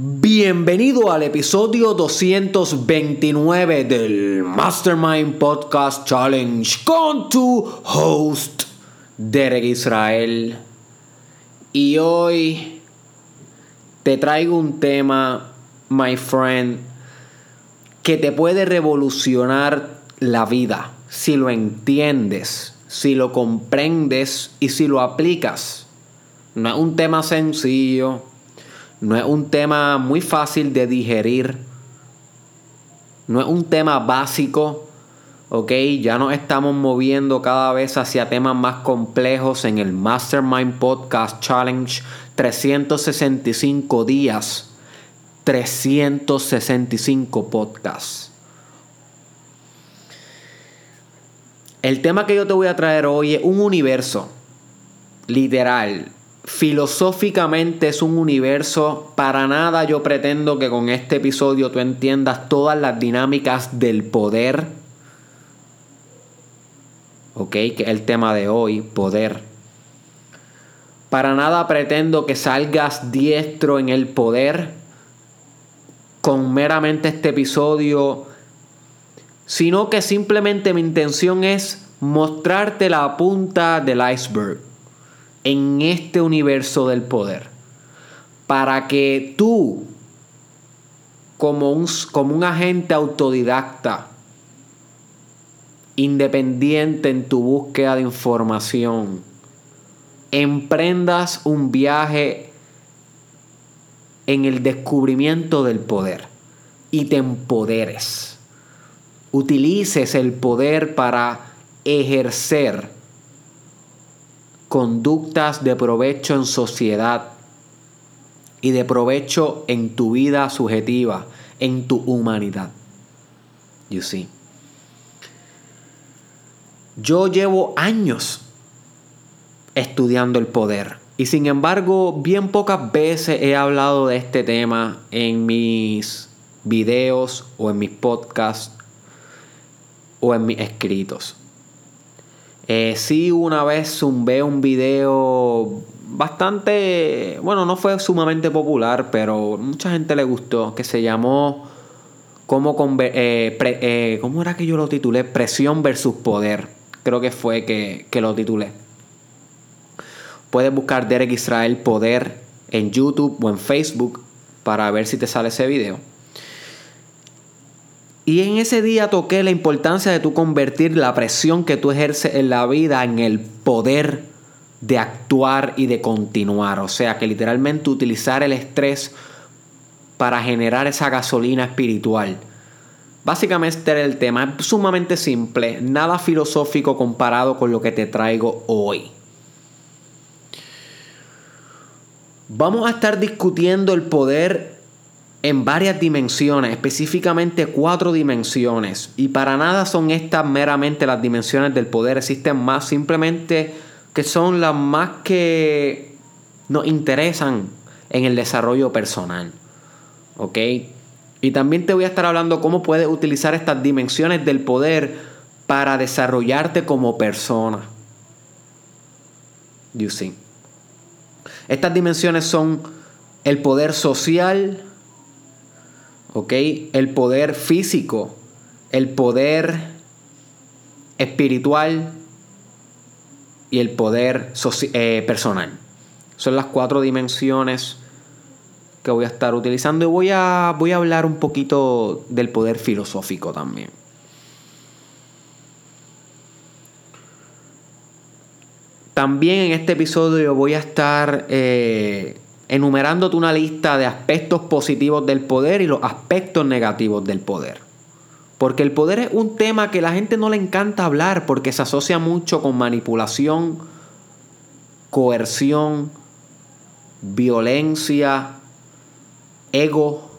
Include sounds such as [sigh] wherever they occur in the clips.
Bienvenido al episodio 229 del Mastermind Podcast Challenge con tu host Derek Israel. Y hoy te traigo un tema, my friend, que te puede revolucionar la vida si lo entiendes, si lo comprendes y si lo aplicas. No es un tema sencillo no es un tema muy fácil de digerir. No es un tema básico. Ok, ya nos estamos moviendo cada vez hacia temas más complejos en el Mastermind Podcast Challenge. 365 días. 365 podcasts. El tema que yo te voy a traer hoy es un universo. Literal filosóficamente es un universo. Para nada yo pretendo que con este episodio tú entiendas todas las dinámicas del poder. ¿Ok? Que es el tema de hoy, poder. Para nada pretendo que salgas diestro en el poder con meramente este episodio, sino que simplemente mi intención es mostrarte la punta del iceberg en este universo del poder. Para que tú, como un, como un agente autodidacta, independiente en tu búsqueda de información, emprendas un viaje en el descubrimiento del poder y te empoderes. Utilices el poder para ejercer conductas de provecho en sociedad y de provecho en tu vida subjetiva, en tu humanidad. Yo llevo años estudiando el poder y sin embargo bien pocas veces he hablado de este tema en mis videos o en mis podcasts o en mis escritos. Eh, sí, una vez zumbé un video bastante, bueno, no fue sumamente popular, pero mucha gente le gustó, que se llamó ¿Cómo, eh, eh, ¿cómo era que yo lo titulé? Presión versus poder. Creo que fue que, que lo titulé. Puedes buscar Derek Israel Poder en YouTube o en Facebook para ver si te sale ese video. Y en ese día toqué la importancia de tú convertir la presión que tú ejerces en la vida en el poder de actuar y de continuar. O sea, que literalmente utilizar el estrés para generar esa gasolina espiritual. Básicamente este era el tema, es sumamente simple, nada filosófico comparado con lo que te traigo hoy. Vamos a estar discutiendo el poder en varias dimensiones, específicamente cuatro dimensiones. Y para nada son estas meramente las dimensiones del poder, existen más simplemente que son las más que nos interesan en el desarrollo personal. ¿Ok? Y también te voy a estar hablando cómo puedes utilizar estas dimensiones del poder para desarrollarte como persona. You see. Estas dimensiones son el poder social, El poder físico, el poder espiritual y el poder eh, personal. Son las cuatro dimensiones que voy a estar utilizando y voy a, voy a hablar un poquito del poder filosófico también. También en este episodio voy a estar eh, enumerándote una lista de aspectos positivos del poder y los aspectos negativos del poder. Porque el poder es un tema que la gente no le encanta hablar porque se asocia mucho con manipulación, coerción, violencia, ego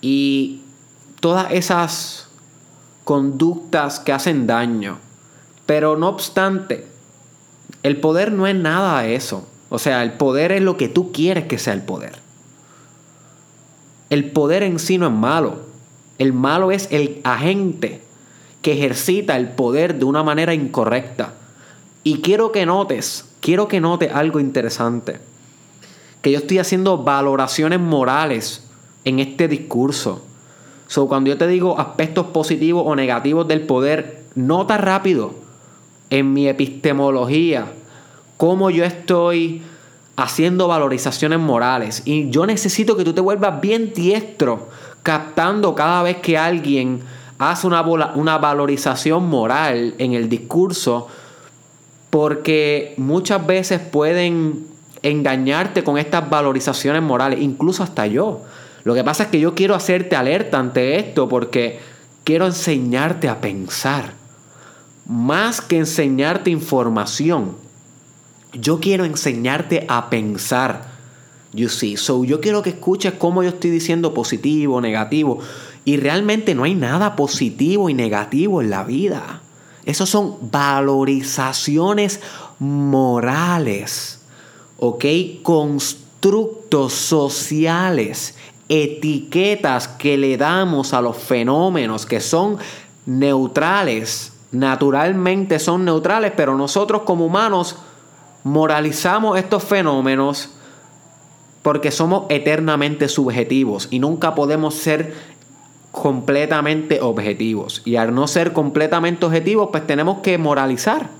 y todas esas conductas que hacen daño. Pero no obstante, el poder no es nada de eso. O sea, el poder es lo que tú quieres que sea el poder. El poder en sí no es malo. El malo es el agente que ejercita el poder de una manera incorrecta. Y quiero que notes, quiero que notes algo interesante. que yo estoy haciendo valoraciones morales en este discurso. So, cuando yo te digo aspectos positivos o negativos del poder, nota rápido en mi epistemología cómo yo estoy haciendo valorizaciones morales. Y yo necesito que tú te vuelvas bien diestro, captando cada vez que alguien hace una, una valorización moral en el discurso, porque muchas veces pueden engañarte con estas valorizaciones morales, incluso hasta yo. Lo que pasa es que yo quiero hacerte alerta ante esto porque quiero enseñarte a pensar. Más que enseñarte información, yo quiero enseñarte a pensar. You see, so yo quiero que escuches cómo yo estoy diciendo positivo, negativo. Y realmente no hay nada positivo y negativo en la vida. Esos son valorizaciones morales. ¿Ok? Constructos sociales etiquetas que le damos a los fenómenos que son neutrales, naturalmente son neutrales, pero nosotros como humanos moralizamos estos fenómenos porque somos eternamente subjetivos y nunca podemos ser completamente objetivos. Y al no ser completamente objetivos, pues tenemos que moralizar.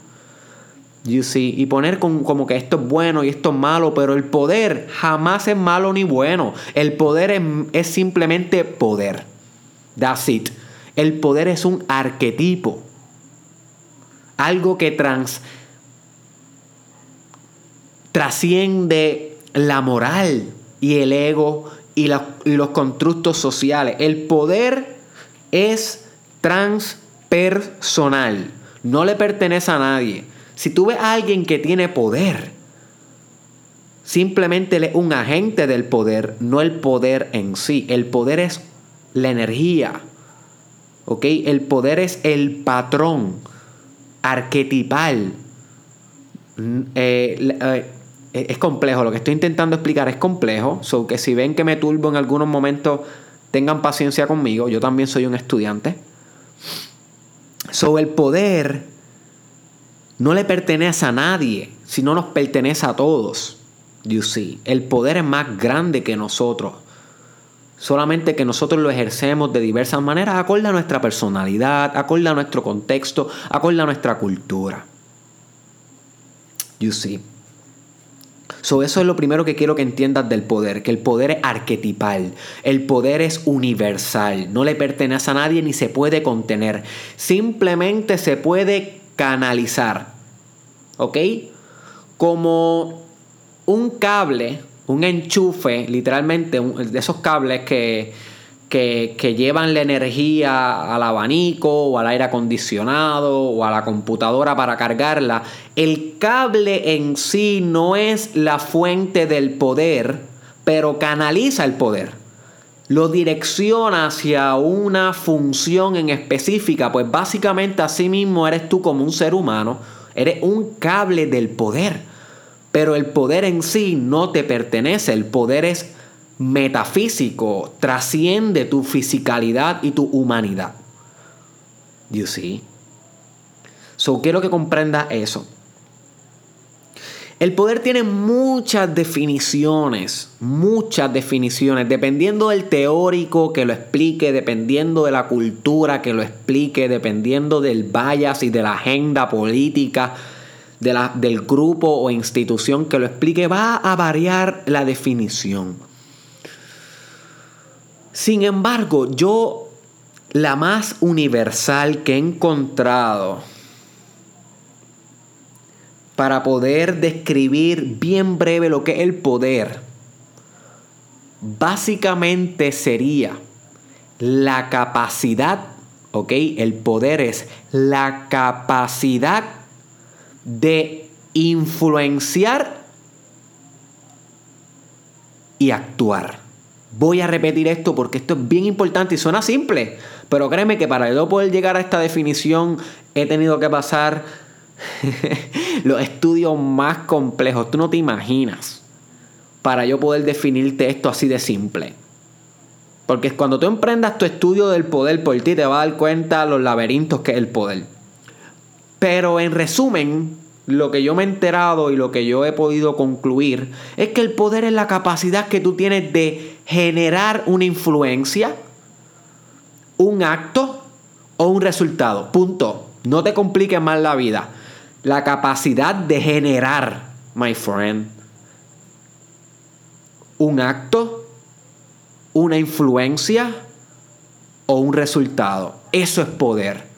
You see, y poner como que esto es bueno y esto es malo, pero el poder jamás es malo ni bueno. El poder es, simplemente poder. That's it. El poder es un arquetipo. Algo que trans, trasciende la moral y el ego y, y los constructos sociales. El poder es transpersonal. No le pertenece a nadie. Si tú ves a alguien que tiene poder, simplemente es un agente del poder, no el poder en sí. El poder es la energía. ¿Ok? El poder es el patrón arquetipal. Eh, eh, es complejo, lo que estoy intentando explicar es complejo, so que si ven que me turbo en algunos momentos, tengan paciencia conmigo, yo también soy un estudiante. So el poder no le pertenece a nadie, sino nos pertenece a todos. You see, el poder es más grande que nosotros. Solamente que nosotros lo ejercemos de diversas maneras, acorde a nuestra personalidad, acorde a nuestro contexto, acorde a nuestra cultura. You see. So, eso es lo primero que quiero que entiendas del poder, que el poder es arquetipal, el poder es universal, no le pertenece a nadie ni se puede contener, simplemente se puede canalizar. ¿Ok? Como un cable, un enchufe, literalmente, de esos cables que, que, llevan la energía al abanico o al aire acondicionado o a la computadora para cargarla, el cable en sí no es la fuente del poder, pero canaliza el poder. Lo direcciona hacia una función en específica, pues básicamente así mismo eres tú como un ser humano, eres un cable del poder, pero el poder en sí no te pertenece, el poder es metafísico, trasciende tu fisicalidad y tu humanidad. You see? So quiero que comprendas eso. El poder tiene muchas definiciones, muchas definiciones, dependiendo del teórico que lo explique, dependiendo de la cultura que lo explique, dependiendo del bias y de la agenda política de la, del grupo o institución que lo explique, va a variar la definición. Sin embargo, yo la más universal que he encontrado para poder describir bien breve lo que es el poder, básicamente sería la capacidad, ¿ok? El poder es la capacidad de influenciar y actuar. Voy a repetir esto porque esto es bien importante y suena simple, pero créeme que para yo poder llegar a esta definición he tenido que pasar [laughs] los estudios más complejos. Tú no te imaginas para yo poder definirte esto así de simple. Porque cuando tú emprendas tu estudio del poder por ti, te vas a dar cuenta los laberintos que es el poder. Pero en resumen, lo que yo me he enterado y lo que yo he podido concluir es que el poder es la capacidad que tú tienes de generar una influencia, un acto o un resultado. Punto. No te compliques más la vida. La capacidad de generar, my friend, un acto, una influencia o un resultado. Eso es poder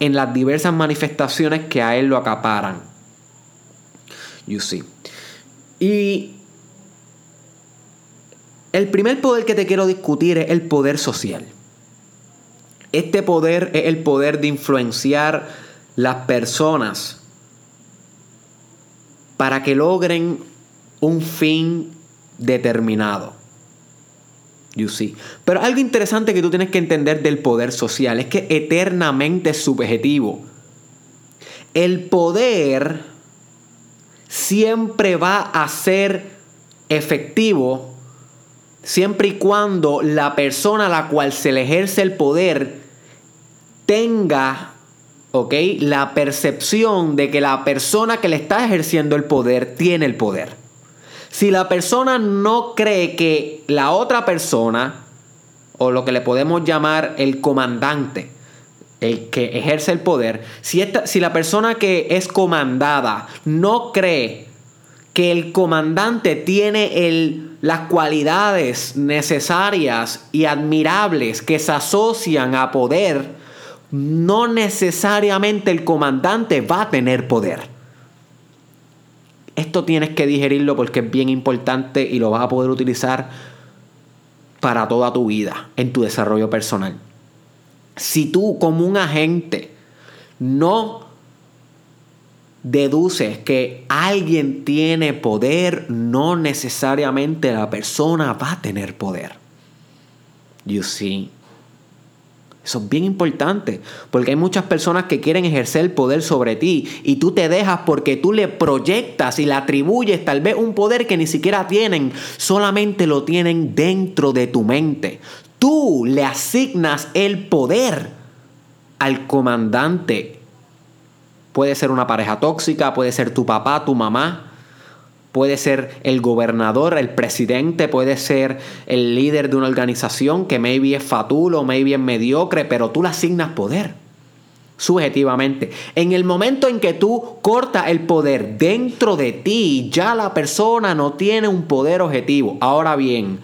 en las diversas manifestaciones que a él lo acaparan. You see. Y el primer poder que te quiero discutir es el poder social. Este poder es el poder de influenciar las personas para que logren un fin determinado. You see. Pero algo interesante que tú tienes que entender del poder social es que eternamente es subjetivo. El poder siempre va a ser efectivo siempre y cuando la persona a la cual se le ejerce el poder tenga ¿ok? La percepción de que la persona que le está ejerciendo el poder tiene el poder. Si la persona no cree que la otra persona, o lo que le podemos llamar el comandante, el que ejerce el poder, si, esta, si la persona que es comandada no cree que el comandante tiene el, las cualidades necesarias y admirables que se asocian a poder, no necesariamente el comandante va a tener poder. Esto tienes que digerirlo porque es bien importante y lo vas a poder utilizar para toda tu vida, en tu desarrollo personal. Si tú como un agente no deduces que alguien tiene poder, no necesariamente la persona va a tener poder. You see. Eso es bien importante, porque hay muchas personas que quieren ejercer poder sobre ti y tú te dejas porque tú le proyectas y le atribuyes tal vez un poder que ni siquiera tienen, solamente lo tienen dentro de tu mente. Tú le asignas el poder al comandante. Puede ser una pareja tóxica, puede ser tu papá, tu mamá, puede ser el gobernador, el presidente, puede ser el líder de una organización que maybe es fatulo, maybe es mediocre, pero tú le asignas poder. Subjetivamente. En el momento en que tú cortas el poder dentro de ti, ya la persona no tiene un poder objetivo. Ahora bien,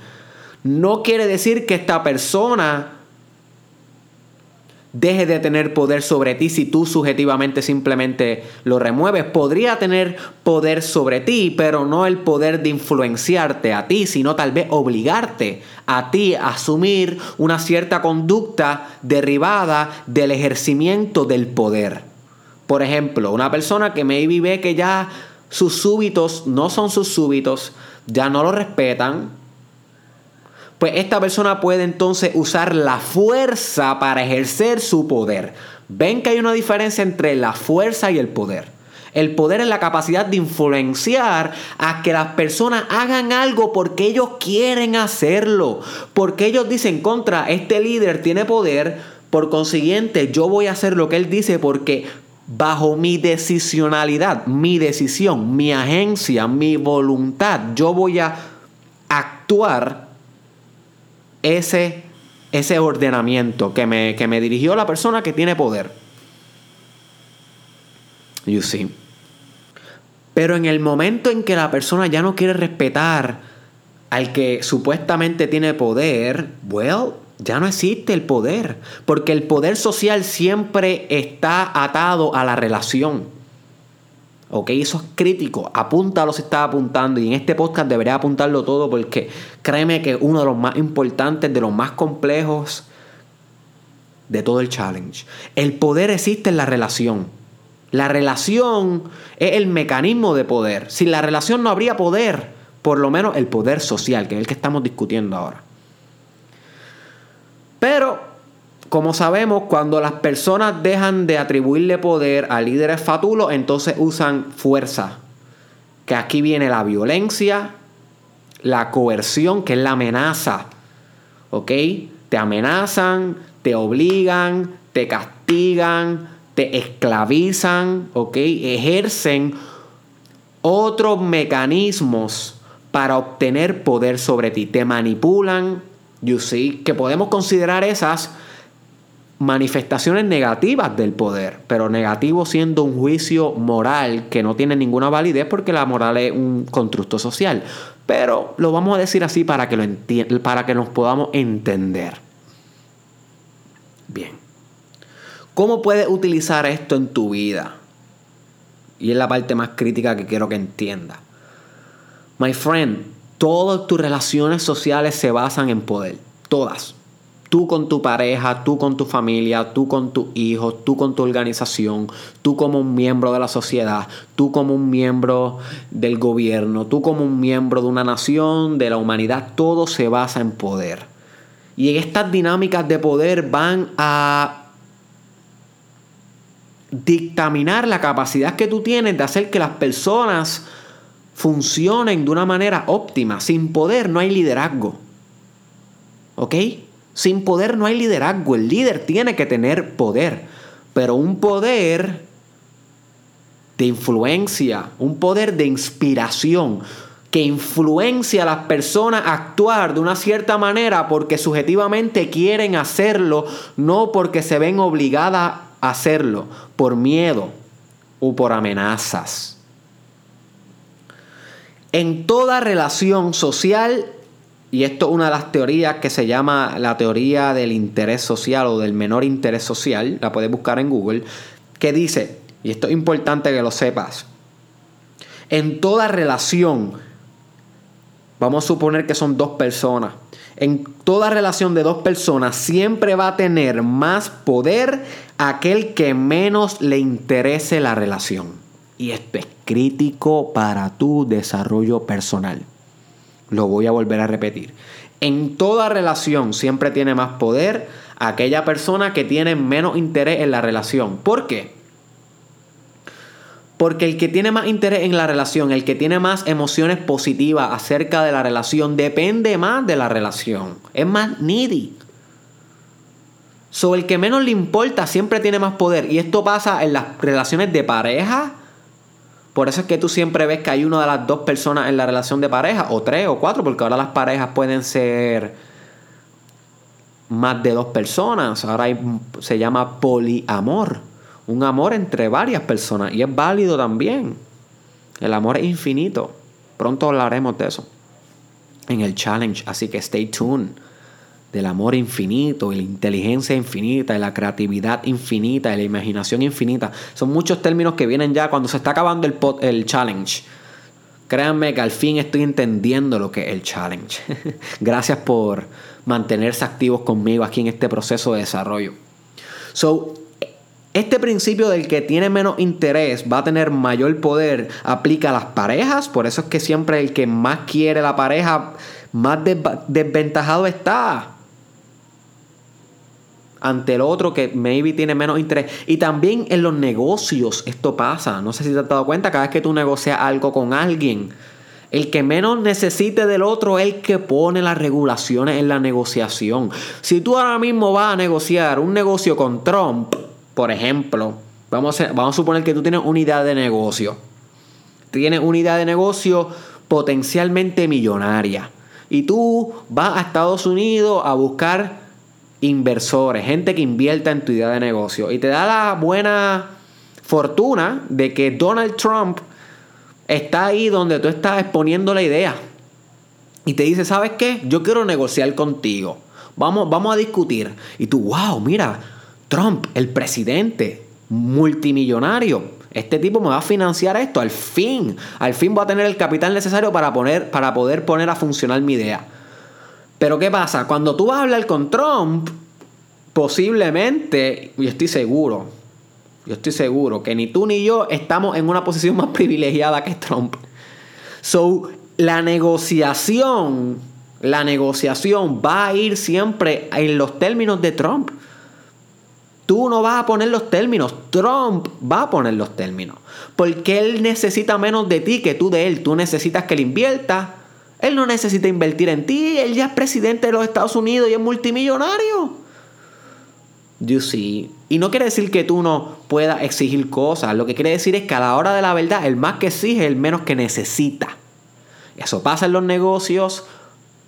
no quiere decir que esta persona deje de tener poder sobre ti si tú subjetivamente simplemente lo remueves. Podría tener poder sobre ti, pero no el poder de influenciarte a ti, sino tal vez obligarte a ti a asumir una cierta conducta derivada del ejercimiento del poder. Por ejemplo, una persona que me ve que ya sus súbitos no son sus súbitos, ya no lo respetan, pues esta persona puede entonces usar la fuerza para ejercer su poder. Ven que hay una diferencia entre la fuerza y el poder. El poder es la capacidad de influenciar a que las personas hagan algo porque ellos quieren hacerlo. Porque ellos dicen contra, este líder tiene poder, por consiguiente yo voy a hacer lo que él dice porque bajo mi decisionalidad, mi decisión, mi agencia, mi voluntad, yo voy a actuar ese, ese ordenamiento que me, que me dirigió la persona que tiene poder. You see. Pero en el momento en que la persona ya no quiere respetar al que supuestamente tiene poder, well, ya no existe el poder. Porque el poder social siempre está atado a la relación. ¿Ok? Eso es crítico. Apúntalo si estás apuntando. Y en este podcast debería apuntarlo todo porque créeme que es uno de los más importantes, de los más complejos de todo el challenge. El poder existe en la relación. La relación es el mecanismo de poder. Sin la relación no habría poder. Por lo menos el poder social, que es el que estamos discutiendo ahora. Pero como sabemos, cuando las personas dejan de atribuirle poder a líderes fatulos, entonces usan fuerza. Que aquí viene la violencia, la coerción, que es la amenaza. ¿Ok? Te amenazan, te obligan, te castigan, te esclavizan, ¿ok? Ejercen otros mecanismos para obtener poder sobre ti. Te manipulan, you see, que podemos considerar esas manifestaciones negativas del poder, pero negativo siendo un juicio moral que no tiene ninguna validez porque la moral es un constructo social. Pero lo vamos a decir así para que, lo para que nos podamos entender. Bien. ¿Cómo puedes utilizar esto en tu vida? Y es la parte más crítica que quiero que entiendas. My friend, todas tus relaciones sociales se basan en poder. Todas. Tú con tu pareja, tú con tu familia, tú con tus hijos, tú con tu organización, tú como un miembro de la sociedad, tú como un miembro del gobierno, tú como un miembro de una nación, de la humanidad, todo se basa en poder. Y en estas dinámicas de poder van a dictaminar la capacidad que tú tienes de hacer que las personas funcionen de una manera óptima. Sin poder no hay liderazgo. ¿Ok? Sin poder no hay liderazgo. El líder tiene que tener poder. Pero un poder de influencia, un poder de inspiración que influencia a las personas a actuar de una cierta manera porque subjetivamente quieren hacerlo, no porque se ven obligadas a hacerlo, por miedo o por amenazas. En toda relación social y esto es una de las teorías que se llama la teoría del interés social o del menor interés social, la puedes buscar en Google, que dice, y esto es importante que lo sepas, en toda relación, vamos a suponer que son dos personas, en toda relación de dos personas siempre va a tener más poder aquel que menos le interese la relación. Y esto es crítico para tu desarrollo personal. Lo voy a volver a repetir. En toda relación siempre tiene más poder aquella persona que tiene menos interés en la relación. ¿Por qué? Porque el que tiene más interés en la relación, el que tiene más emociones positivas acerca de la relación, depende más de la relación. Es más needy. So, el que menos le importa siempre tiene más poder. Y esto pasa en las relaciones de pareja, por eso es que tú siempre ves que hay una de las dos personas en la relación de pareja, o tres o cuatro, porque ahora las parejas pueden ser más de dos personas. Ahora se llama poliamor. Un amor entre varias personas. Y es válido también. El amor es infinito. Pronto hablaremos de eso en el challenge. Así que stay tuned del amor infinito y la inteligencia infinita y la creatividad infinita y la imaginación infinita. Son muchos términos que vienen ya cuando se está acabando el, el challenge. Créanme que al fin estoy entendiendo lo que es el challenge. [laughs] Gracias por mantenerse activos conmigo aquí en este proceso de desarrollo. So, este principio del que tiene menos interés va a tener mayor poder aplica a las parejas, por eso es que siempre el que más quiere la pareja más desventajado está ante el otro que maybe tiene menos interés. Y también en los negocios esto pasa. No sé si te has dado cuenta, cada vez que tú negocias algo con alguien, el que menos necesite del otro es el que pone las regulaciones en la negociación. Si tú ahora mismo vas a negociar un negocio con Trump, por ejemplo, vamos a, vamos a suponer que tú tienes una idea de negocio. Tienes una idea de negocio potencialmente millonaria. Y tú vas a Estados Unidos a buscar inversores, gente que invierta en tu idea de negocio. Y te da la buena fortuna de que Donald Trump está ahí donde tú estás exponiendo la idea. Y te dice, ¿sabes qué? Yo quiero negociar contigo. Vamos, vamos a discutir. Y tú, wow, mira, Trump, el presidente multimillonario. Este tipo me va a financiar esto. Al fin, al fin voy a tener el capital necesario para, poner, para poder poner a funcionar mi idea. Pero ¿qué pasa? Cuando tú vas a hablar con Trump, posiblemente, y estoy seguro, yo estoy seguro que ni tú ni yo estamos en una posición más privilegiada que Trump. So, la negociación, la negociación va a ir siempre en los términos de Trump. Tú no vas a poner los términos, Trump va a poner los términos. Porque él necesita menos de ti que tú de él. Tú necesitas que le invierta él no necesita invertir en ti, él ya es presidente de los Estados Unidos y es multimillonario. You see. Y no quiere decir que tú no puedas exigir cosas. Lo que quiere decir es que a la hora de la verdad, el más que exige es el menos que necesita. Eso pasa en los negocios,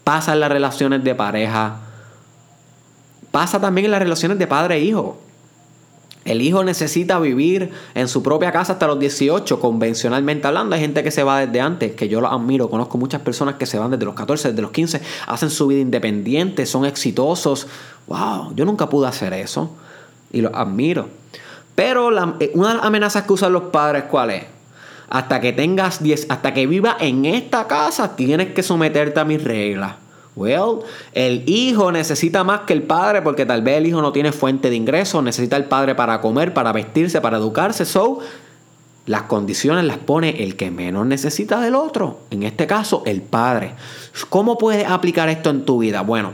pasa en las relaciones de pareja, pasa también en las relaciones de padre e hijo. El hijo necesita vivir en su propia casa hasta los 18, convencionalmente hablando. Hay gente que se va desde antes, que yo lo admiro. Conozco muchas personas que se van desde los 14, desde los 15, hacen su vida independiente, son exitosos. ¡Wow! Yo nunca pude hacer eso y lo admiro. Pero eh, una de las amenazas que usan los padres, ¿cuál es? Hasta que tengas 10, hasta que vivas en esta casa, tienes que someterte a mis reglas. Well, el hijo necesita más que el padre porque tal vez el hijo no tiene fuente de ingresos, necesita el padre para comer, para vestirse, para educarse. So, las condiciones las pone el que menos necesita del otro. En este caso, el padre. ¿Cómo puedes aplicar esto en tu vida? Bueno,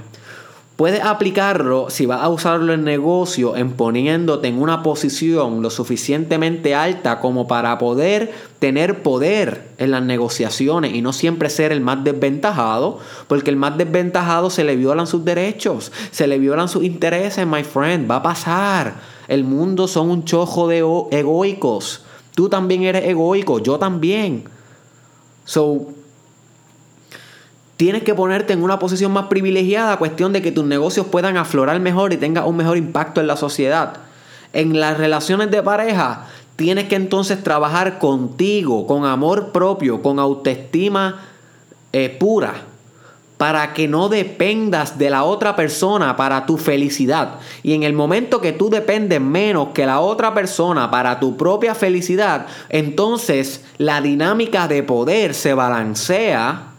Puedes aplicarlo si vas a usarlo en negocio en poniéndote en una posición lo suficientemente alta como para poder tener poder en las negociaciones y no siempre ser el más desventajado, porque el más desventajado se le violan sus derechos, se le violan sus intereses, my friend, va a pasar. El mundo son un chojo de egoicos. Tú también eres egoico, yo también. So, Tienes que ponerte en una posición más privilegiada, cuestión de que tus negocios puedan aflorar mejor y tengan un mejor impacto en la sociedad. En las relaciones de pareja, tienes que entonces trabajar contigo, con amor propio, con autoestima eh, pura, para que no dependas de la otra persona para tu felicidad. Y en el momento que tú dependes menos que la otra persona para tu propia felicidad, entonces la dinámica de poder se balancea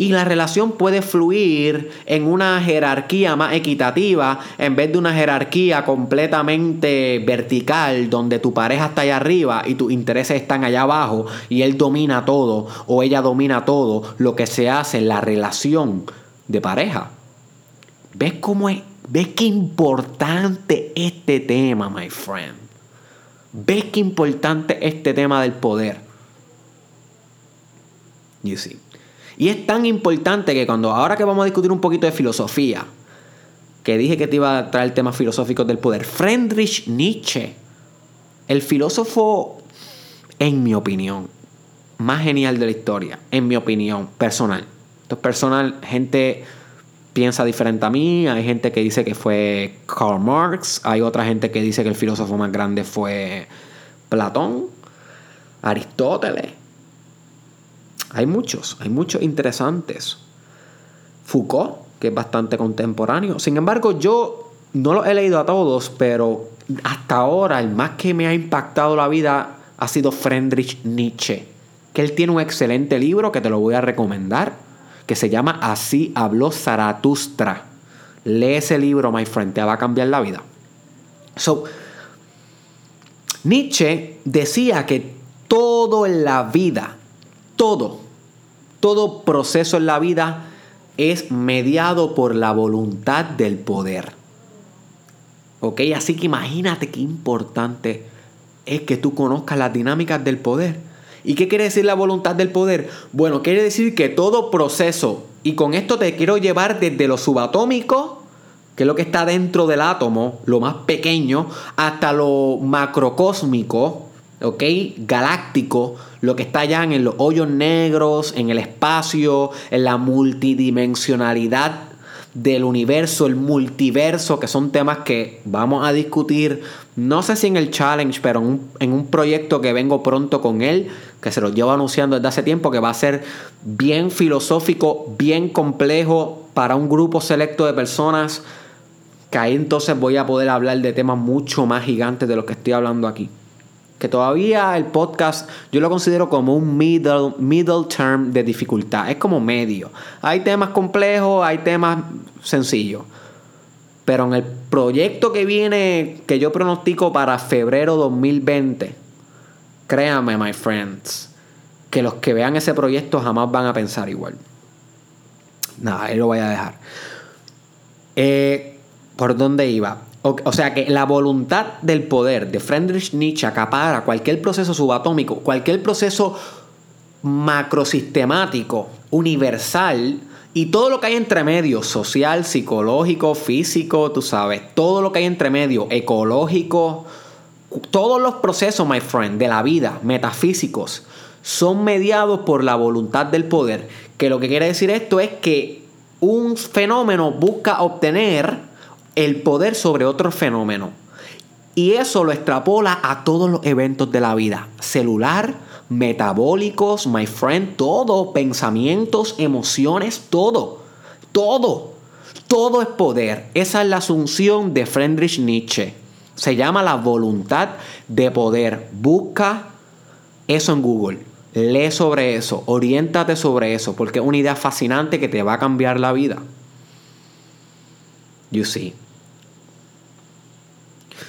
y la relación puede fluir en una jerarquía más equitativa en vez de una jerarquía completamente vertical donde tu pareja está allá arriba y tus intereses están allá abajo y él domina todo o ella domina todo lo que se hace en la relación de pareja. ¿Ves cómo es? ¿Ves qué importante este tema, my friend? ¿Ves qué importante este tema del poder? You see. Y es tan importante que cuando ahora que vamos a discutir un poquito de filosofía, que dije que te iba a traer temas filosóficos del poder, Friedrich Nietzsche, el filósofo, en mi opinión, más genial de la historia, en mi opinión personal. Esto es personal, gente piensa diferente a mí, hay gente que dice que fue Karl Marx, hay otra gente que dice que el filósofo más grande fue Platón, Aristóteles. Hay muchos, hay muchos interesantes. Foucault, que es bastante contemporáneo. Sin embargo, yo no lo he leído a todos, pero hasta ahora el más que me ha impactado la vida ha sido Friedrich Nietzsche. Que él tiene un excelente libro que te lo voy a recomendar, que se llama Así habló Zaratustra. Lee ese libro, my friend, te va a cambiar la vida. So, Nietzsche decía que todo en la vida todo, todo proceso en la vida es mediado por la voluntad del poder. ¿Ok? Así que imagínate qué importante es que tú conozcas las dinámicas del poder. ¿Y qué quiere decir la voluntad del poder? Bueno, quiere decir que todo proceso, y con esto te quiero llevar desde lo subatómico, que es lo que está dentro del átomo, lo más pequeño, hasta lo macrocósmico, ¿ok? Galáctico, lo que está allá en los hoyos negros, en el espacio, en la multidimensionalidad del universo, el multiverso, que son temas que vamos a discutir, no sé si en el challenge, pero en un, proyecto que vengo pronto con él, que se lo llevo anunciando desde hace tiempo, que va a ser bien filosófico, bien complejo para un grupo selecto de personas, que ahí entonces voy a poder hablar de temas mucho más gigantes de los que estoy hablando aquí que todavía el podcast yo lo considero como un middle, middle term de dificultad. Es como medio. Hay temas complejos, hay temas sencillos. Pero en el proyecto que viene, que yo pronostico para febrero 2020, créanme, my friends, que los que vean ese proyecto jamás van a pensar igual. Nada, ahí lo voy a dejar. Eh, ¿Por dónde iba? O, sea que la voluntad del poder de Friedrich Nietzsche acapara cualquier proceso subatómico, cualquier proceso macrosistemático, universal, Y todo lo que hay entre medio, social, psicológico, físico, tú sabes, todo lo que hay entre medio, ecológico, todos los procesos, my friend, de la vida, metafísicos, son mediados por la voluntad del poder. Que lo que quiere decir esto es que un fenómeno busca obtener el poder sobre otro fenómeno. Y eso lo extrapola a todos los eventos de la vida. Celular, metabólicos, my friend, todo, pensamientos, emociones, todo, todo, todo es poder. Esa es la asunción de Friedrich Nietzsche. Se llama la voluntad de poder. Busca eso en Google. Lee sobre eso, oriéntate sobre eso, porque es una idea fascinante que te va a cambiar la vida. You see.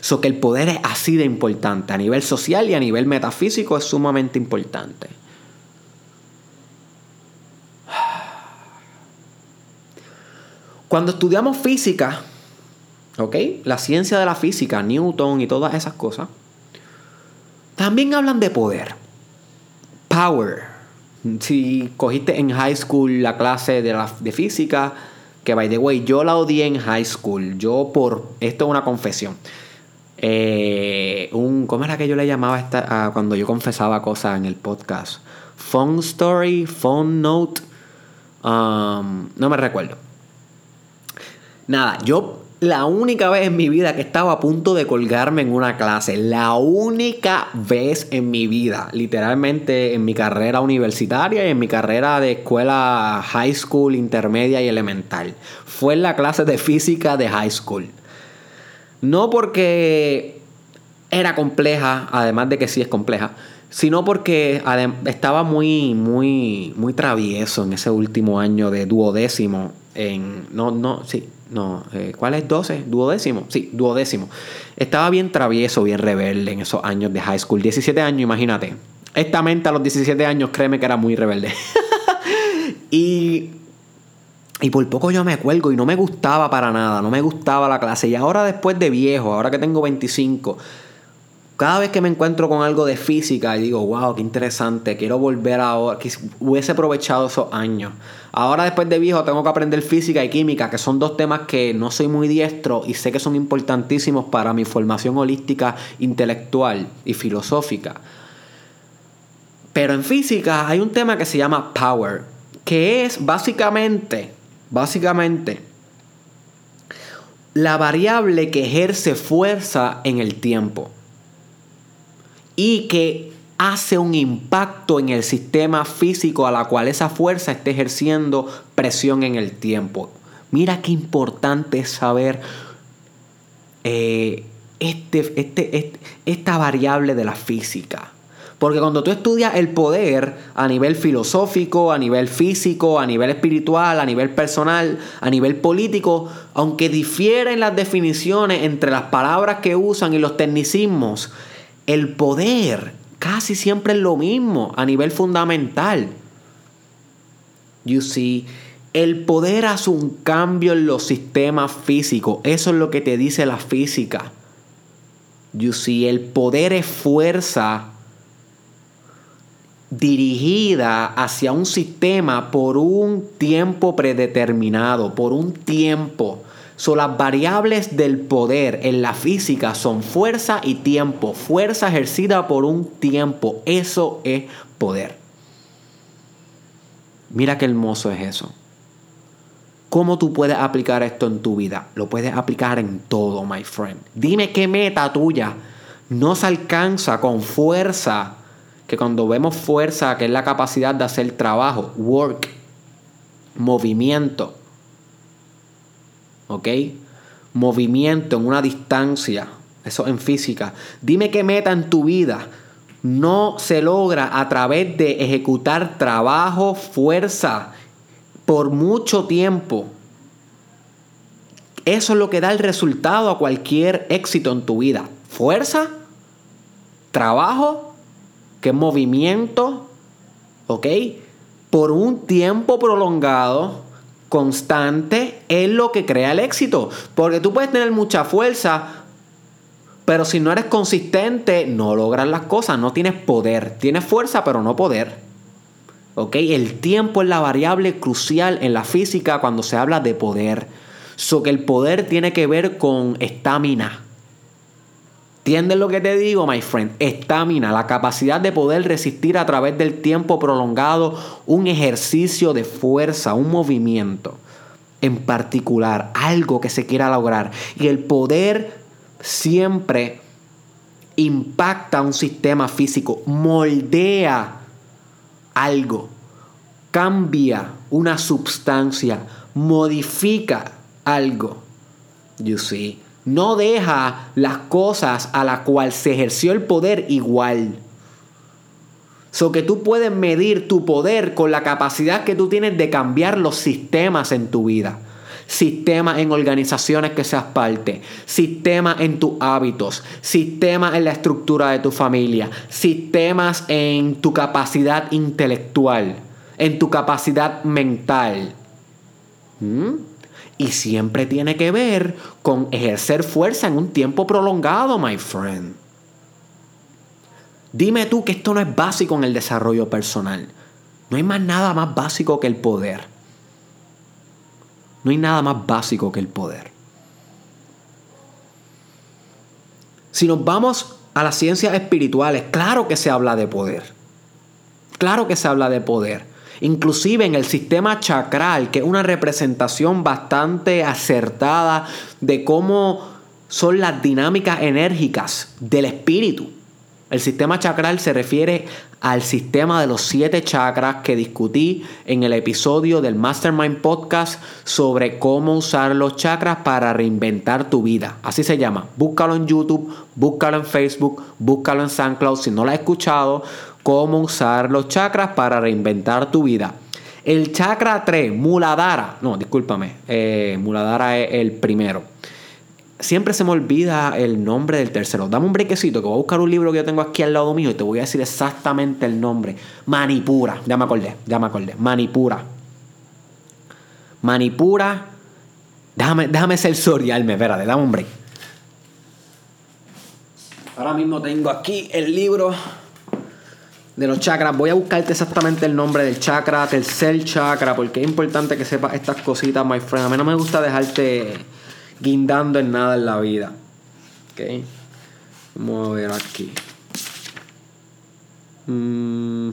So que el poder es así de importante. A nivel social y a nivel metafísico es sumamente importante. Cuando estudiamos física, ¿ok? La ciencia de la física, Newton y todas esas cosas, también hablan de poder. Power. Si cogiste en high school la clase de, la, de física, que by the way, yo la odié en high school. Yo por. Esto es una confesión. Eh, un, ¿Cómo era que yo le llamaba esta, cuando yo confesaba cosas en el podcast? Phone Story, Phone Note. Um, no me recuerdo. Nada, yo la única vez en mi vida que estaba a punto de colgarme en una clase, la única vez en mi vida, literalmente en mi carrera universitaria y en mi carrera de escuela high school, intermedia y elemental, fue en la clase de física de high school. No porque era compleja, además de que sí es compleja, sino porque estaba muy, muy, muy travieso en ese último año de duodécimo. En, no, no, sí, no, eh, ¿cuál es 12? ¿Duodécimo? Sí, duodécimo. Estaba bien travieso, bien rebelde en esos años de high school. 17 años, imagínate. Esta mente a los 17 años, créeme que era muy rebelde. [laughs] y y por poco yo me cuelgo y no me gustaba para nada, no me gustaba la clase. Y ahora después de viejo, ahora que tengo 25, cada vez que me encuentro con algo de física y digo, wow, qué interesante, quiero volver ahora, que hubiese aprovechado esos años. Ahora después de viejo tengo que aprender física y química, que son dos temas que no soy muy diestro y sé que son importantísimos para mi formación holística intelectual y filosófica. Pero en física hay un tema que se llama power, que es básicamente Básicamente, la variable que ejerce fuerza en el tiempo y que hace un impacto en el sistema físico a la cual esa fuerza esté ejerciendo presión en el tiempo. Mira qué importante es saber eh, este, este, este, esta variable de la física. Porque cuando tú estudias el poder a nivel filosófico, a nivel físico, a nivel espiritual, a nivel personal, a nivel político, aunque difieren las definiciones entre las palabras que usan y los tecnicismos, el poder casi siempre es lo mismo a nivel fundamental. You see, el poder hace un cambio en los sistemas físicos. Eso es lo que te dice la física. You see, el poder es fuerza dirigida hacia un sistema por un tiempo predeterminado, por un tiempo. Son las variables del poder en la física son fuerza y tiempo. Fuerza ejercida por un tiempo. Eso es poder. Mira qué hermoso es eso. ¿Cómo tú puedes aplicar esto en tu vida? Lo puedes aplicar en todo, my friend. Dime qué meta tuya no se alcanza con fuerza que cuando vemos fuerza, que es la capacidad de hacer trabajo, work, movimiento, ¿ok? Movimiento en una distancia, eso en física. Dime qué meta en tu vida no se logra a través de ejecutar trabajo, fuerza, por mucho tiempo. Eso es lo que da el resultado a cualquier éxito en tu vida. Fuerza, trabajo que movimiento, ¿ok? Por un tiempo prolongado, constante, es lo que crea el éxito. Porque tú puedes tener mucha fuerza, pero si no eres consistente, no logras las cosas, no tienes poder. Tienes fuerza, pero no poder. ¿Ok? El tiempo es la variable crucial en la física cuando se habla de poder. So que el poder tiene que ver con estamina. ¿Entiendes lo que te digo, my friend? Estamina, la capacidad de poder resistir a través del tiempo prolongado un ejercicio de fuerza, un movimiento en particular, algo que se quiera lograr. Y el poder siempre impacta un sistema físico, moldea algo, cambia una sustancia, modifica algo. You see no deja las cosas a las cuales se ejerció el poder igual. So que tú puedes medir tu poder con la capacidad que tú tienes de cambiar los sistemas en tu vida. Sistemas en organizaciones que seas parte, sistemas en tus hábitos, sistemas en la estructura de tu familia, sistemas en tu capacidad intelectual, en tu capacidad mental. ¿Mm? Y siempre tiene que ver con ejercer fuerza en un tiempo prolongado, my friend. Dime tú que esto no es básico en el desarrollo personal. No hay más nada más básico que el poder. No hay nada más básico que el poder. Si nos vamos a las ciencias espirituales, claro que se habla de poder. Claro que se habla de poder. Inclusive en el sistema chakral, que es una representación bastante acertada de cómo son las dinámicas enérgicas del espíritu. El sistema chakral se refiere al sistema de los siete chakras que discutí en el episodio del Mastermind Podcast sobre cómo usar los chakras para reinventar tu vida. Así se llama. Búscalo en YouTube, búscalo en Facebook, búscalo en SoundCloud si no lo has escuchado cómo usar los chakras para reinventar tu vida. El chakra 3, Muladhara, no, discúlpame, eh, Muladhara es el primero. Siempre se me olvida el nombre del tercero. Dame un brequecito que voy a buscar un libro que yo tengo aquí al lado mío y te voy a decir exactamente el nombre. Manipura, ya me acordé, ya me acordé. Manipura. Manipura. Déjame, déjame espérate, dame un break. Ahora mismo tengo aquí el libro de los chakras. Voy a buscarte exactamente el nombre del chakra, tercer chakra, porque es importante que sepas estas cositas, my friend. A mí no me gusta dejarte guindando en nada en la vida. Ok. Vamos a ver aquí. Mm.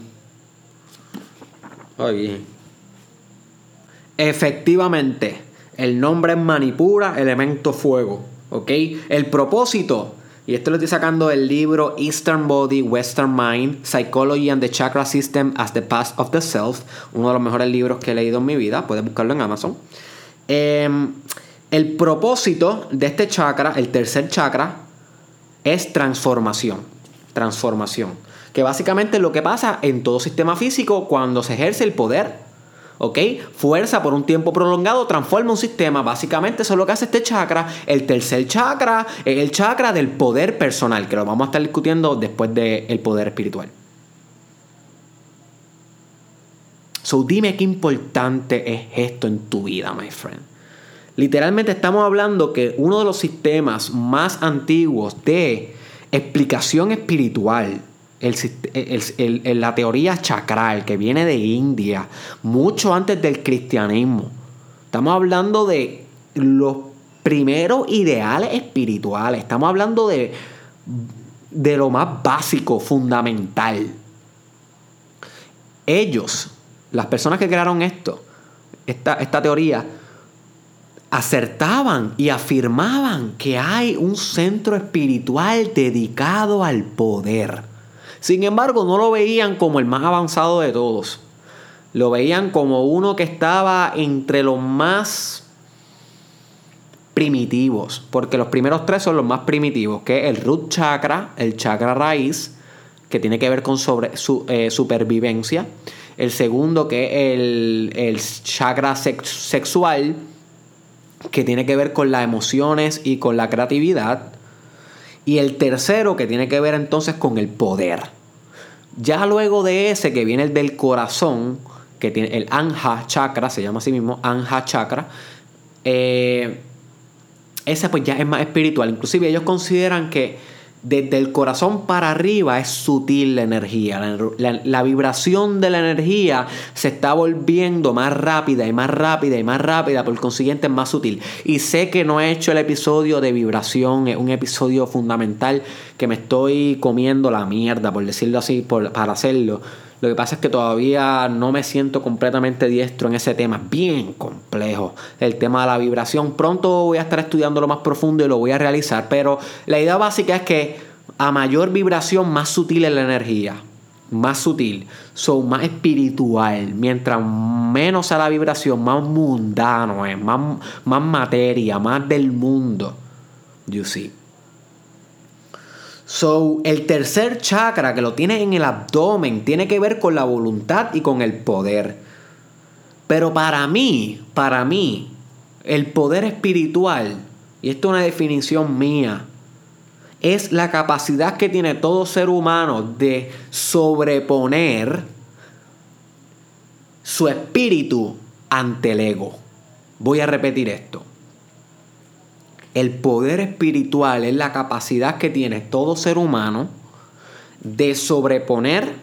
Efectivamente, el nombre es Manipura, elemento fuego. ¿Ok? El propósito y esto lo estoy sacando del libro Eastern Body, Western Mind, Psychology and the Chakra System as the Past of the Self, uno de los mejores libros que he leído en mi vida, puedes buscarlo en Amazon. Em, el propósito de este chakra, el tercer chakra, es transformación. Transformación. Que básicamente es lo que pasa en todo sistema físico cuando se ejerce el poder ¿ok? Fuerza por un tiempo prolongado transforma un sistema. Básicamente eso es lo que hace este chakra. El tercer chakra es el chakra del poder personal, que lo vamos a estar discutiendo después del poder espiritual. So dime qué importante es esto en tu vida, my friend. Literalmente estamos hablando que uno de los sistemas más antiguos de explicación espiritual el, la teoría chakral que viene de India, mucho antes del cristianismo. Estamos hablando de los primeros ideales espirituales. Estamos hablando de, de lo más básico, fundamental. Ellos, las personas que crearon esto, esta, esta teoría, acertaban y afirmaban que hay un centro espiritual dedicado al poder. Sin embargo, no lo veían como el más avanzado de todos. Lo veían como uno que estaba entre los más primitivos, porque los primeros tres son los más primitivos, que es el root chakra, el chakra raíz, que tiene que ver con sobre, su, eh, supervivencia. El segundo, que es el, el chakra sexual, que tiene que ver con las emociones y con la creatividad. Y el tercero que tiene que ver entonces con el poder. Ya luego de ese que viene el del corazón, que tiene el Anja Chakra, se llama así mismo Anja Chakra, eh, ese pues ya es más espiritual. Inclusive ellos consideran que desde el corazón para arriba es sutil la energía. La, vibración de la energía se está volviendo más rápida y más rápida y más rápida, por consiguiente es más sutil. Y sé que no he hecho el episodio de vibración, es un episodio fundamental que me estoy comiendo la mierda, por decirlo así, para hacerlo. Lo que pasa es que todavía no me siento completamente diestro en ese tema, bien complejo, el tema de la vibración. Pronto voy a estar estudiando lo más profundo y lo voy a realizar, pero la idea básica es que a mayor vibración, más sutil es la energía. Más sutil, son más espiritual. Mientras menos sea la vibración, más mundano es, más, más materia, más del mundo. You see. So, el tercer chakra que lo tiene en el abdomen tiene que ver con la voluntad y con el poder. Pero para mí, para mí, el poder espiritual, y esto es una definición mía, es la capacidad que tiene todo ser humano de sobreponer su espíritu ante el ego. Voy a repetir esto. El poder espiritual es la capacidad que tiene todo ser humano de sobreponer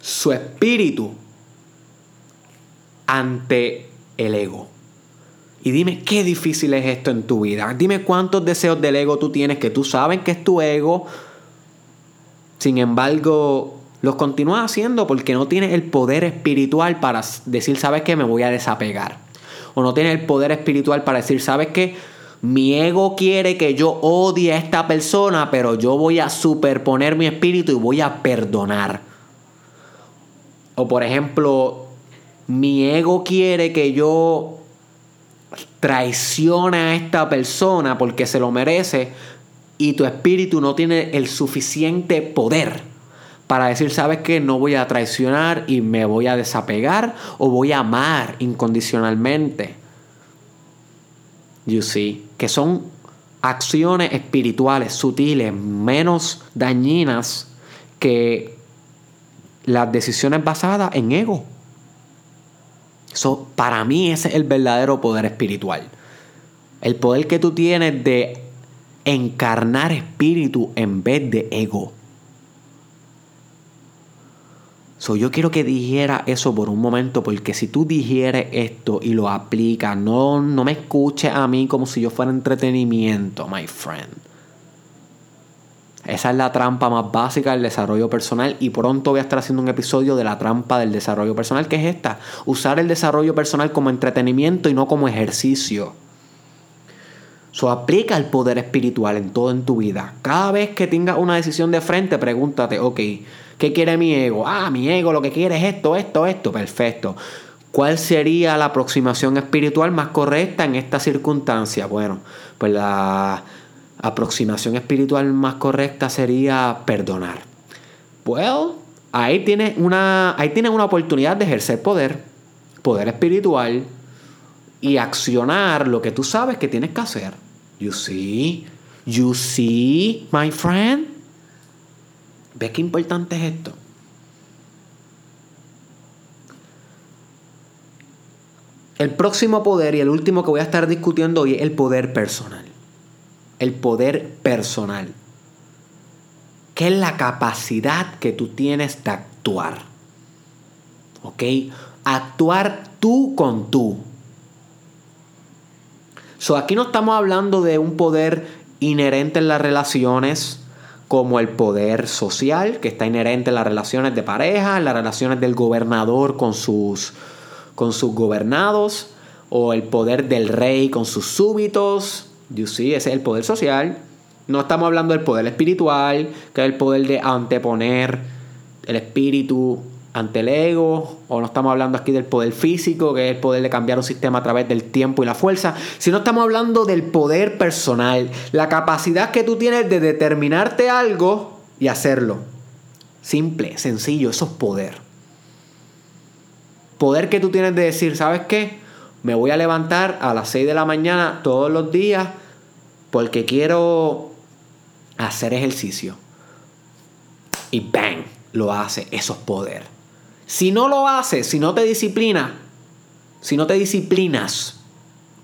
su espíritu ante el ego. Y dime qué difícil es esto en tu vida. Dime cuántos deseos del ego tú tienes que tú sabes que es tu ego. Sin embargo, los continúas haciendo porque no tienes el poder espiritual para decir, ¿sabes qué? Me voy a desapegar. O no tienes el poder espiritual para decir, ¿sabes qué? Mi ego quiere que yo odie a esta persona, pero yo voy a superponer mi espíritu y voy a perdonar. O por ejemplo, mi ego quiere que yo traicione a esta persona porque se lo merece y tu espíritu no tiene el suficiente poder para decir, sabes que no voy a traicionar y me voy a desapegar o voy a amar incondicionalmente. You see, que son acciones espirituales sutiles, menos dañinas que las decisiones basadas en ego. So, para mí ese es el verdadero poder espiritual. El poder que tú tienes de encarnar espíritu en vez de ego. So, yo quiero que dijera eso por un momento, porque si tú digieres esto y lo aplicas, no, no me escuches a mí como si yo fuera entretenimiento, my friend. Esa es la trampa más básica del desarrollo personal y pronto voy a estar haciendo un episodio de la trampa del desarrollo personal, que es esta, usar el desarrollo personal como entretenimiento y no como ejercicio. So, aplica el poder espiritual en todo en tu vida. Cada vez que tengas una decisión de frente, pregúntate, ok, ¿Qué quiere mi ego? Ah, mi ego lo que quiere es esto, esto, esto. Perfecto. ¿Cuál sería la aproximación espiritual más correcta en esta circunstancia? Bueno, pues la aproximación espiritual más correcta sería perdonar. Well, ahí tienes una, ahí tienes una oportunidad de ejercer poder, poder espiritual y accionar lo que tú sabes que tienes que hacer. You see? You see, my friend? ¿Ves qué importante es esto? El próximo poder y el último que voy a estar discutiendo hoy es el poder personal. El poder personal. ¿Qué es la capacidad que tú tienes de actuar? ¿Ok? Actuar tú con tú. So, aquí no estamos hablando de un poder inherente en las relaciones como el poder social que está inherente en las relaciones de pareja, en las relaciones del gobernador con sus, con sus gobernados, o el poder del rey con sus súbitos. You see, ese es el poder social. No estamos hablando del poder espiritual, que es el poder de anteponer el espíritu ante el ego, o no estamos hablando aquí del poder físico, que es el poder de cambiar un sistema a través del tiempo y la fuerza, sino estamos hablando del poder personal, la capacidad que tú tienes de determinarte algo y hacerlo. Simple, sencillo, eso es poder. Poder que tú tienes de decir, ¿sabes qué? Me voy a levantar a las 6 de la mañana todos los días porque quiero hacer ejercicio. Y bang, lo hace, eso es poder. Si no lo haces, si no te disciplinas, si no te disciplinas,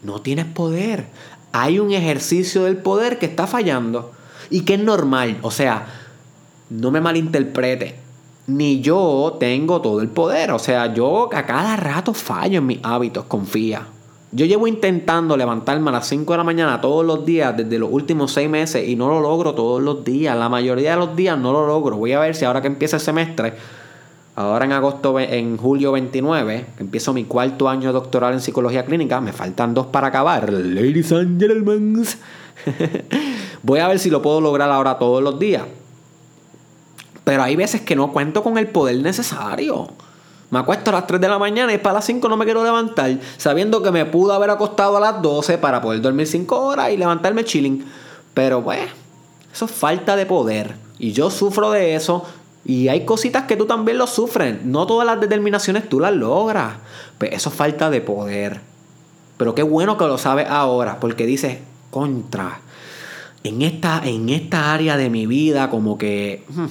no tienes poder. Hay un ejercicio del poder que está fallando. y que es normal. O sea, no me malinterprete. Ni yo tengo todo el poder. O sea, yo a cada rato fallo en mis hábitos, confía. Yo llevo intentando levantarme a las 5 de la mañana todos los días desde los últimos 6 meses y no lo logro todos los días. La mayoría de los días no lo logro. Voy a ver si ahora que empieza el semestre, ahora en agosto, en julio 29, empiezo mi cuarto año doctoral en psicología clínica. Me faltan dos para acabar. Ladies and gentlemen. [laughs] Voy a ver si lo puedo lograr ahora todos los días. Pero hay veces que no cuento con el poder necesario. Me acuesto a las 3 de la mañana y para las 5 no me quiero levantar, sabiendo que me pudo haber acostado a las 12 para poder dormir 5 horas y levantarme chilling. Pero pues, eso es falta de poder. Y yo sufro de eso. Y hay cositas que tú también lo sufres. No todas las determinaciones tú las logras. Pues eso es falta de poder. Pero qué bueno que lo sabes ahora, porque dices, contra. En esta, en esta área de mi vida, como que. Hmm,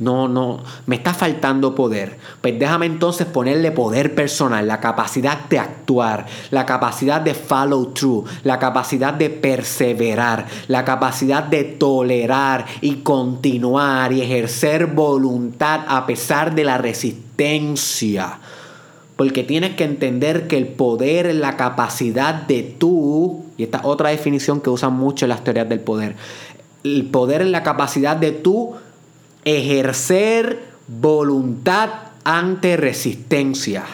no, no, me está faltando poder. Pues déjame entonces ponerle poder personal, la capacidad de actuar, la capacidad de follow through, la capacidad de perseverar, la capacidad de tolerar y continuar y ejercer voluntad a pesar de la resistencia. Porque tienes que entender que el poder es la capacidad de tú, y esta otra definición que usan mucho en las teorías del poder, el poder es la capacidad de tú ejercer voluntad ante resistencia.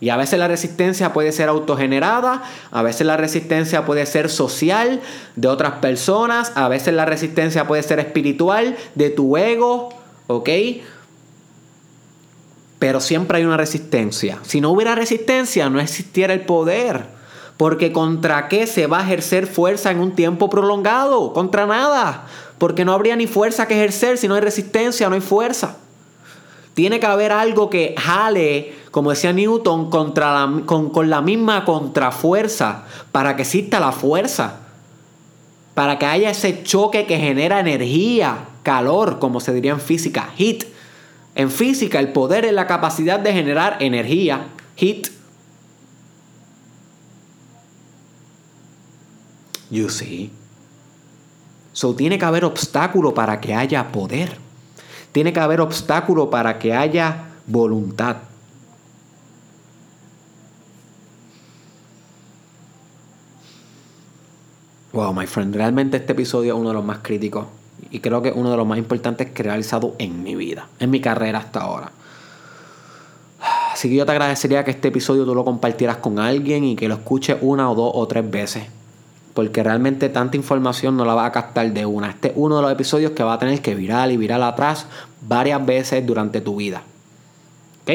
Y a veces la resistencia puede ser autogenerada, a veces la resistencia puede ser social de otras personas, a veces la resistencia puede ser espiritual de tu ego, ¿ok? Pero siempre hay una resistencia. Si no hubiera resistencia, no existiera el poder. Porque contra qué se va a ejercer fuerza en un tiempo prolongado? Contra nada porque no habría ni fuerza que ejercer si no hay resistencia, no hay fuerza. Tiene que haber algo que jale, como decía Newton, contra con, la misma contrafuerza para que exista la fuerza. Para que haya ese choque que genera energía, calor, como se diría en física, heat. En física, el poder es la capacidad de generar energía, heat. You see. So, tiene que haber obstáculo para que haya poder. Tiene que haber obstáculo para que haya voluntad. Wow, my friend, realmente este episodio es uno de los más críticos y creo que uno de los más importantes que he realizado en mi vida, en mi carrera hasta ahora. Así que yo te agradecería que este episodio tú lo compartieras con alguien y que lo escuches una o dos o tres veces porque realmente tanta información no la va a captar de una. Este es uno de los episodios que va a tener que virar y virar atrás varias veces durante tu vida. ¿Ok?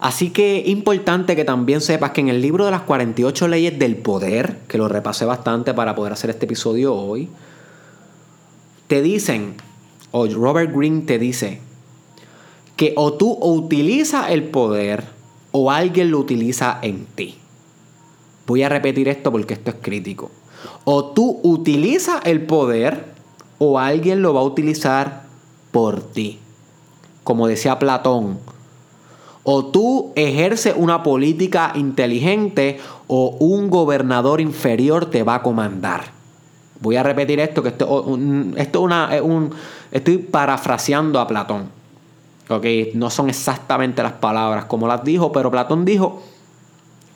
Así que importante que también sepas que en el libro de las 48 leyes del poder, que lo repasé bastante para poder hacer este episodio hoy, te dicen, o Robert Greene te dice, que o tú utilizas el poder o alguien lo utiliza en ti. Voy a repetir esto porque esto es crítico. O tú utilizas el poder o alguien lo va a utilizar por ti. Como decía Platón. O tú ejerces una política inteligente o un gobernador inferior te va a comandar. Voy a repetir esto, que esto, esto una, es un, estoy parafraseando a Platón. Okay, no son exactamente las palabras como las dijo, pero Platón dijo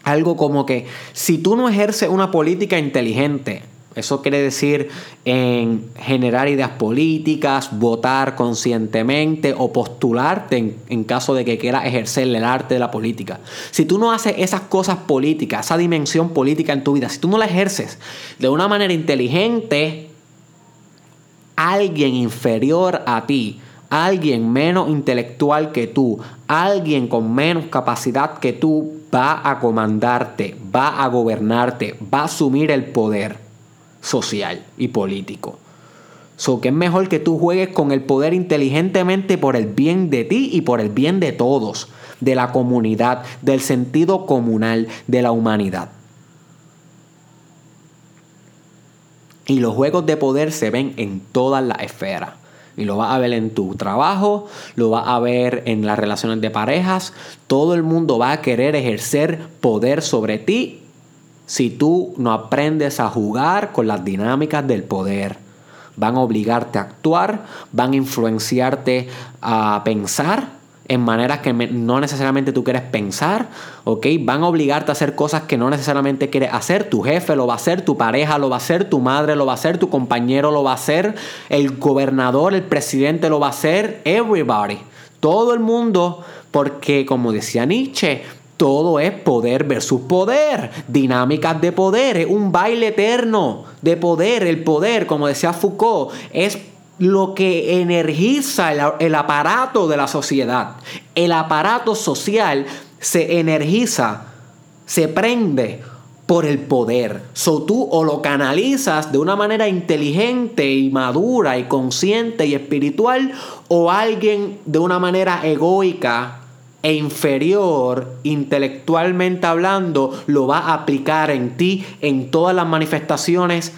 algo como que si tú no ejerces una política inteligente, eso quiere decir en generar ideas políticas, votar conscientemente o postularte en, caso de que quieras ejercer el arte de la política. Si tú no haces esas cosas políticas, esa dimensión política en tu vida, si tú no la ejerces de una manera inteligente, alguien inferior a ti, alguien menos intelectual que tú, alguien con menos capacidad que tú, va a comandarte, va a gobernarte, va a asumir el poder social y político. So que es mejor que tú juegues con el poder inteligentemente por el bien de ti y por el bien de todos, de la comunidad, del sentido comunal de la humanidad. Y los juegos de poder se ven en todas las esferas. Y lo vas a ver en tu trabajo, lo vas a ver en las relaciones de parejas. Todo el mundo va a querer ejercer poder sobre ti si tú no aprendes a jugar con las dinámicas del poder. Van a obligarte a actuar, van a influenciarte a pensar en maneras que no necesariamente tú quieres pensar, ¿ok? Van a obligarte a hacer cosas que no necesariamente quieres hacer. Tu jefe lo va a hacer, tu pareja lo va a hacer, tu madre lo va a hacer, tu compañero lo va a hacer, el gobernador, el presidente lo va a hacer, everybody. Todo el mundo, porque como decía Nietzsche, todo es poder versus poder, dinámicas de poder, es un baile eterno de poder. El poder, como decía Foucault, es lo que energiza el, aparato de la sociedad. El aparato social se energiza, se prende por el poder. So tú o lo canalizas de una manera inteligente y madura y consciente y espiritual o alguien de una manera egoica e inferior intelectualmente hablando lo va a aplicar en ti en todas las manifestaciones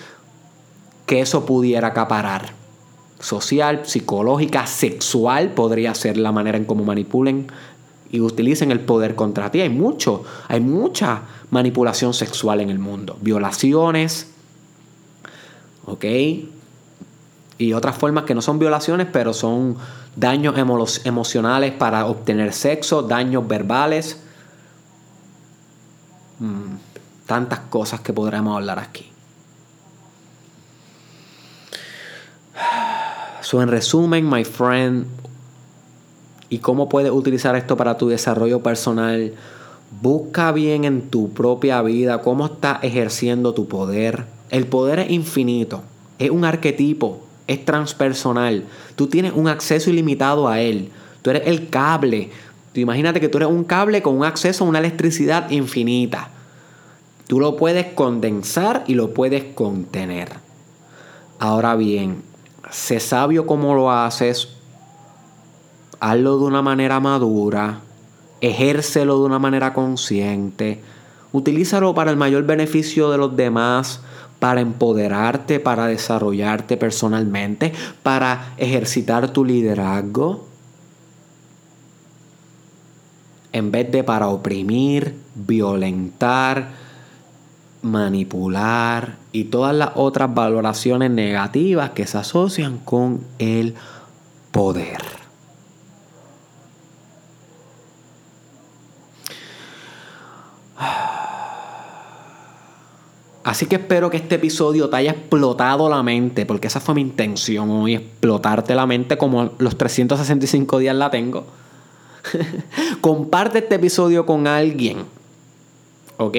que eso pudiera acaparar social, psicológica, sexual, podría ser la manera en cómo manipulen y utilicen el poder contra ti. Hay mucho, hay mucha manipulación sexual en el mundo. Violaciones, ¿ok? Y otras formas que no son violaciones, pero son daños emocionales para obtener sexo, daños verbales. Mm, tantas cosas que podremos hablar aquí. So, en resumen, my friend, ¿y cómo puedes utilizar esto para tu desarrollo personal? Busca bien en tu propia vida cómo estás ejerciendo tu poder. El poder es infinito, es un arquetipo, es transpersonal. Tú tienes un acceso ilimitado a él. Tú eres el cable. Tú imagínate que tú eres un cable con un acceso a una electricidad infinita. Tú lo puedes condensar y lo puedes contener. Ahora bien, sé sabio como lo haces, hazlo de una manera madura, ejércelo de una manera consciente, utilízalo para el mayor beneficio de los demás, para empoderarte, para desarrollarte personalmente, para ejercitar tu liderazgo, en vez de para oprimir, violentar, manipular y todas las otras valoraciones negativas que se asocian con el poder. Así que espero que este episodio te haya explotado la mente, porque esa fue mi intención hoy, explotarte la mente como los 365 días la tengo. [laughs] Comparte este episodio con alguien, ¿ok?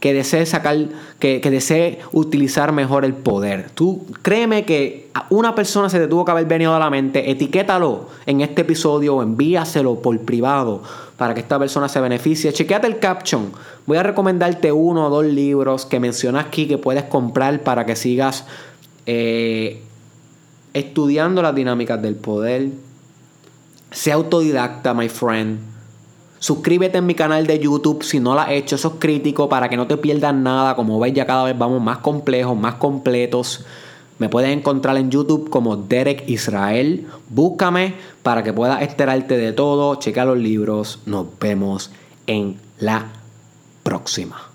Que desee sacar, que, desee utilizar mejor el poder. Tú créeme que a una persona se te tuvo que haber venido a la mente, etiquétalo en este episodio o envíaselo por privado para que esta persona se beneficie. Chequéate el caption. Voy a recomendarte uno o dos libros que mencionas aquí que puedes comprar para que sigas eh, estudiando las dinámicas del poder. Sea autodidacta, my friend Suscríbete en mi canal de YouTube si no lo has hecho, eso es crítico para que no te pierdas nada. Como ves, ya cada vez vamos más complejos, más completos. Me puedes encontrar en YouTube como Derek Israel. Búscame para que puedas enterarte de todo. Checa los libros. Nos vemos en la próxima.